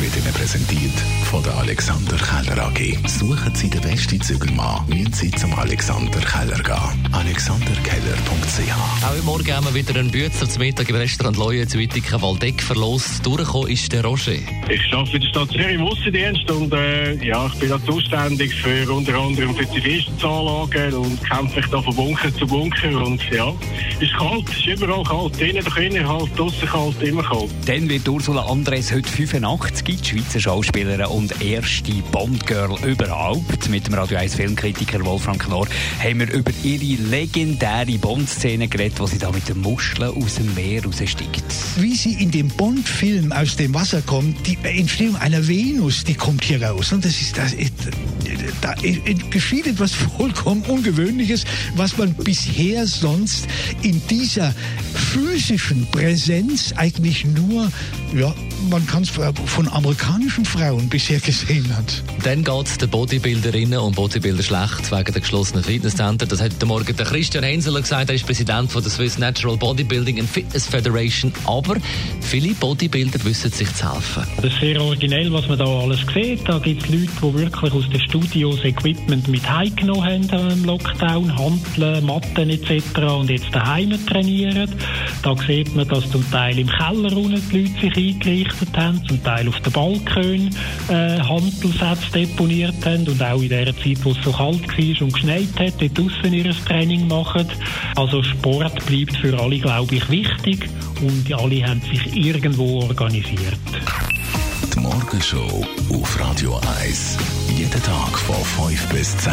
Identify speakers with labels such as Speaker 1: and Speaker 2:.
Speaker 1: wird Ihnen präsentiert von der Alexander Keller AG. Suchen Sie den besten Zügelmann, müssen Sie zum Alexander Keller gehen. AlexanderKeller.ch
Speaker 2: Auch heute Morgen haben wir wieder einen Bützer zum Mittag im Restaurant Leue zu Wittigen Waldeck verlost. Durchgekommen ist der Roger.
Speaker 3: Ich arbeite in der Stadt Zürich im Aussendienst und äh, ja, ich bin da zuständig für unter anderem für die Festungsanlagen und kämpfe mich da von Bunker zu Bunker und ja, ist kalt, ist überall kalt, drinnen doch innen halt, draussen kalt, immer kalt.
Speaker 4: Dann wird Ursula Andres heute 85, die Schweizer Schauspielerin und erste Bond-Girl überhaupt. Mit dem Radio 1 Filmkritiker Wolfram Knorr haben wir über ihre legendäre Bond-Szene geredet, wo sie da mit den Muscheln aus dem Meer raussteigt.
Speaker 5: wie sie in dem Bond-Film aus dem Wasser kommt, die Entstehung einer Venus, die kommt hier raus. Und das ist, das ist, da geschieht etwas vollkommen Ungewöhnliches, was man bisher sonst in dieser physischen Präsenz eigentlich nur, ja, man kann es von amerikanischen Frauen bisher gesehen hat.
Speaker 2: Dann geht es den Bodybuilderinnen und Bodybuilder schlecht wegen der geschlossenen Fitnesscenter. Das hat heute Morgen der Christian Henseler gesagt. Er ist Präsident von der Swiss Natural Bodybuilding and Fitness Federation. Aber viele Bodybuilder wissen sich zu helfen.
Speaker 6: Das ist sehr originell, was man da alles sieht. Da gibt es Leute, die wirklich aus den Studios Equipment mit heimgenommen haben im Lockdown, Handeln, Matten etc. und jetzt daheim trainieren. Da sieht man, dass zum Teil im Keller unten die Leute sich eingerichtet haben, zum Teil auf den Balkon äh, Handelsätze deponiert haben und auch in der Zeit, wo es so kalt war und geschneit hat, dort draussen ihr Training machen. Also Sport bleibt für alle, glaube ich, wichtig und alle haben sich irgendwo organisiert.
Speaker 1: Die Morgenshow auf Radio 1. Jeden Tag von 5 bis 10.